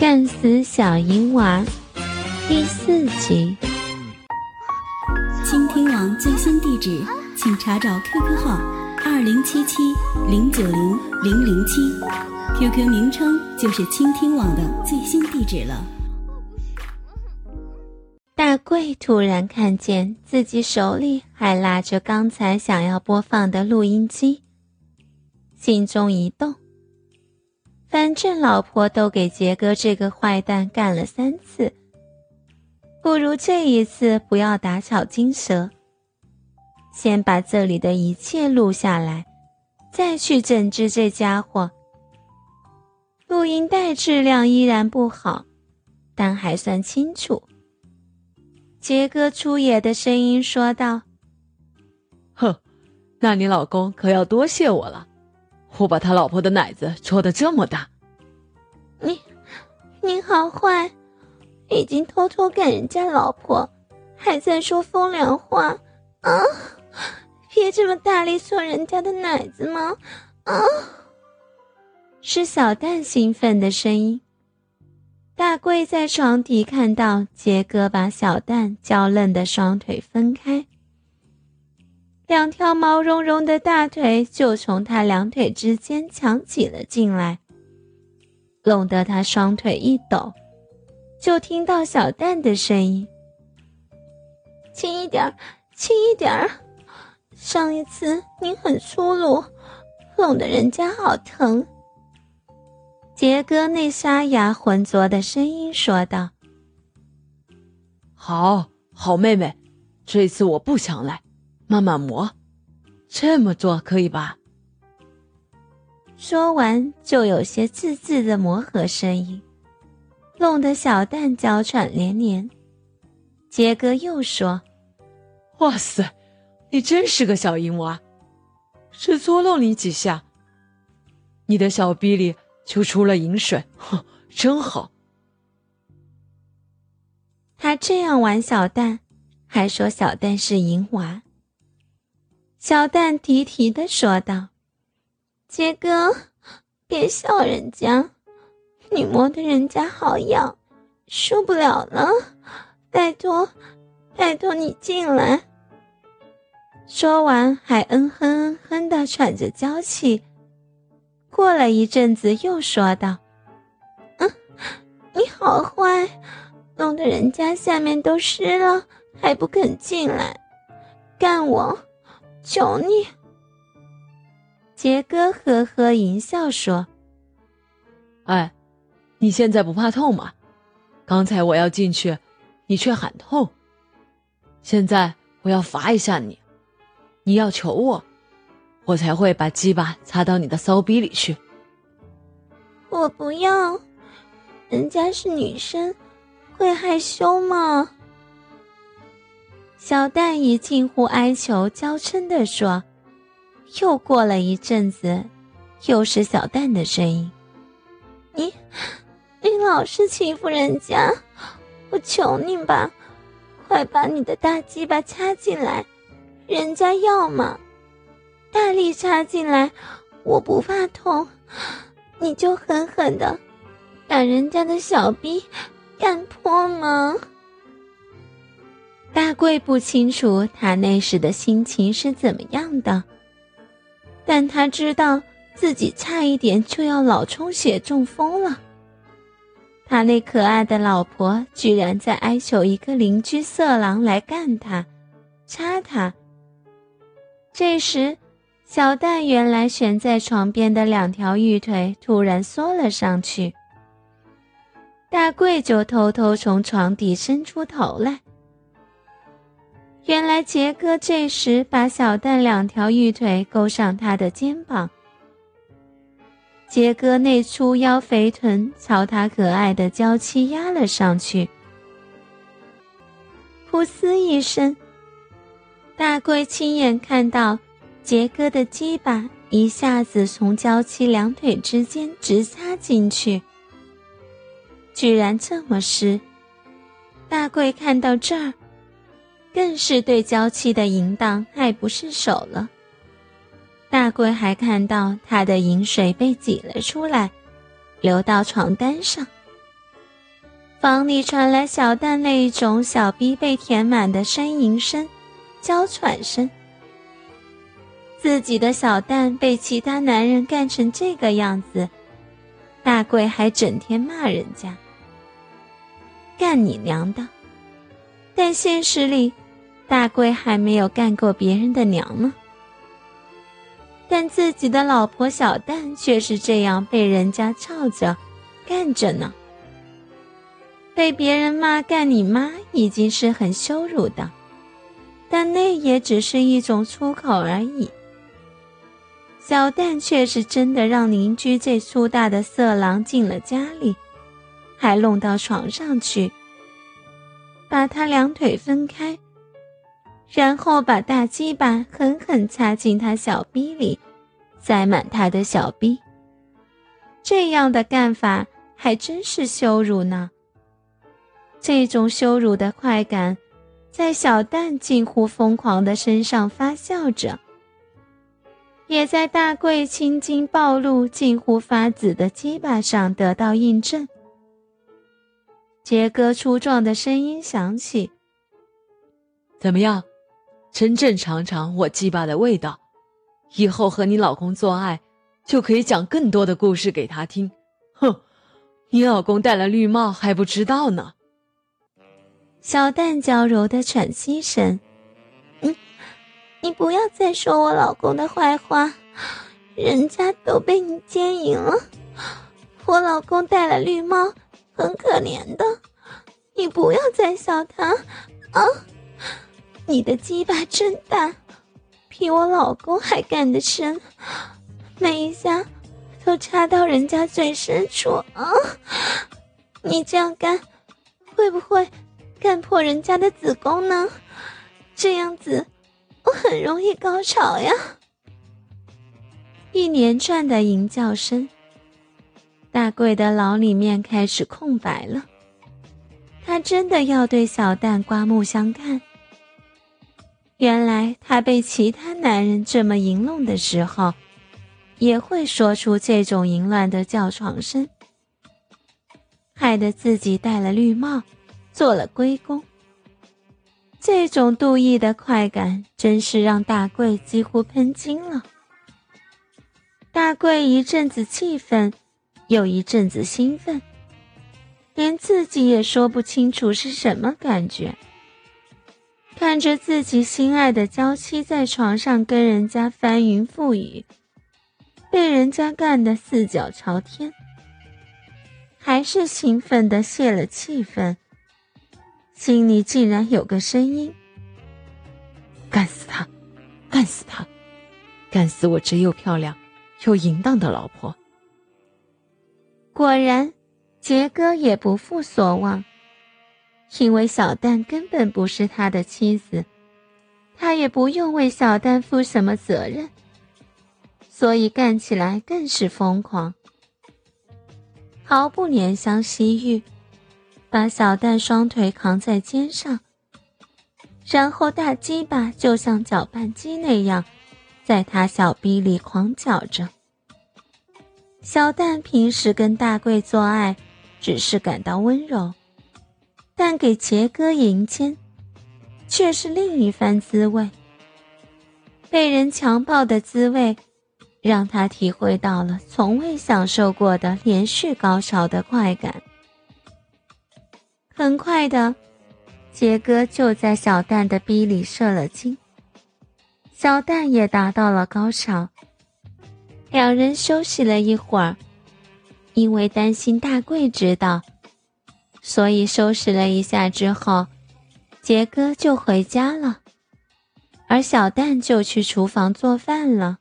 干死小银娃第四集。倾听网最新地址，请查找 QQ 号二零七七零九零零零七，QQ 名称就是倾听网的最新地址了。大贵突然看见自己手里还拉着刚才想要播放的录音机，心中一动。反正老婆都给杰哥这个坏蛋干了三次，不如这一次不要打草惊蛇，先把这里的一切录下来，再去整治这家伙。录音带质量依然不好，但还算清楚。杰哥粗野的声音说道：“哼，那你老公可要多谢我了。”我把他老婆的奶子戳得这么大，你，你好坏，已经偷偷干人家老婆，还在说风凉话啊！别这么大力戳人家的奶子吗？啊！是小蛋兴奋的声音。大贵在床底看到杰哥把小蛋娇嫩的双腿分开。两条毛茸茸的大腿就从他两腿之间抢挤了进来，弄得他双腿一抖。就听到小蛋的声音：“轻一点，轻一点！上一次你很粗鲁，弄得人家好疼。”杰哥那沙哑浑浊的声音说道：“好好，妹妹，这次我不想来。”慢慢磨，这么做可以吧？说完，就有些自制的磨合声音，弄得小蛋娇喘连连。杰哥又说：“哇塞，你真是个小淫娃！只捉弄你几下，你的小逼里就出了淫水，哼，真好。”他这样玩小蛋，还说小蛋是淫娃。小蛋提提的说道：“杰哥，别笑人家，你摸的人家好痒，受不了了，拜托，拜托你进来。”说完，还嗯哼嗯哼的喘着娇气。过了一阵子，又说道：“嗯，你好坏，弄得人家下面都湿了，还不肯进来，干我！”求你，杰哥呵呵淫笑说：“哎，你现在不怕痛吗？刚才我要进去，你却喊痛。现在我要罚一下你，你要求我，我才会把鸡巴插到你的骚逼里去。”我不要，人家是女生，会害羞吗？小蛋以近乎哀求、娇嗔地说：“又过了一阵子，又是小蛋的声音。你，你老是欺负人家，我求你吧，快把你的大鸡巴插进来，人家要嘛，大力插进来，我不怕痛，你就狠狠的把人家的小逼干破吗？”大贵不清楚他那时的心情是怎么样的，但他知道自己差一点就要脑充血中风了。他那可爱的老婆居然在哀求一个邻居色狼来干他、插他。这时，小蛋原来悬在床边的两条玉腿突然缩了上去，大贵就偷偷从床底伸出头来。原来杰哥这时把小蛋两条玉腿勾上他的肩膀，杰哥那粗腰肥臀朝他可爱的娇妻压了上去。噗呲一声，大贵亲眼看到杰哥的鸡巴一下子从娇妻两腿之间直插进去，居然这么湿。大贵看到这儿。更是对娇妻的淫荡爱不释手了。大贵还看到他的淫水被挤了出来，流到床单上，房里传来小蛋那一种小逼被填满的呻吟声、娇喘声。自己的小蛋被其他男人干成这个样子，大贵还整天骂人家：“干你娘的！”但现实里，大贵还没有干过别人的娘呢。但自己的老婆小蛋却是这样被人家操着、干着呢。被别人骂干你妈已经是很羞辱的，但那也只是一种粗口而已。小蛋却是真的让邻居这粗大的色狼进了家里，还弄到床上去，把他两腿分开，然后把大鸡巴狠狠插进他小逼里，塞满他的小逼。这样的干法还真是羞辱呢。这种羞辱的快感，在小蛋近乎疯狂的身上发酵着，也在大贵青筋暴露、近乎发紫的鸡巴上得到印证。杰哥粗壮的声音响起：“怎么样，真正尝尝我鸡巴的味道，以后和你老公做爱，就可以讲更多的故事给他听。”哼，你老公戴了绿帽还不知道呢。小蛋娇柔的喘息声：“嗯，你不要再说我老公的坏话，人家都被你奸淫了。我老公戴了绿帽，很可怜的。你不要再笑他啊！你的鸡巴真大，比我老公还干得深，每一下都插到人家最深处啊！你这样干，会不会？”干破人家的子宫呢？这样子，我很容易高潮呀！一连串的淫叫声，大贵的脑里面开始空白了。他真的要对小蛋刮目相看。原来他被其他男人这么淫弄的时候，也会说出这种淫乱的叫床声，害得自己戴了绿帽。做了龟公，这种妒意的快感真是让大贵几乎喷精了。大贵一阵子气愤，又一阵子兴奋，连自己也说不清楚是什么感觉。看着自己心爱的娇妻在床上跟人家翻云覆雨，被人家干得四脚朝天，还是兴奋的泄了气愤。心里竟然有个声音：“干死他，干死他，干死我这又漂亮又淫荡的老婆。”果然，杰哥也不负所望，因为小蛋根本不是他的妻子，他也不用为小蛋负什么责任，所以干起来更是疯狂，毫不怜香惜玉。把小蛋双腿扛在肩上，然后大鸡巴就像搅拌机那样，在他小逼里狂搅着。小蛋平时跟大贵做爱，只是感到温柔，但给杰哥迎奸，却是另一番滋味。被人强暴的滋味，让他体会到了从未享受过的连续高潮的快感。很快的，杰哥就在小蛋的逼里射了精，小蛋也达到了高潮。两人休息了一会儿，因为担心大贵知道，所以收拾了一下之后，杰哥就回家了，而小蛋就去厨房做饭了。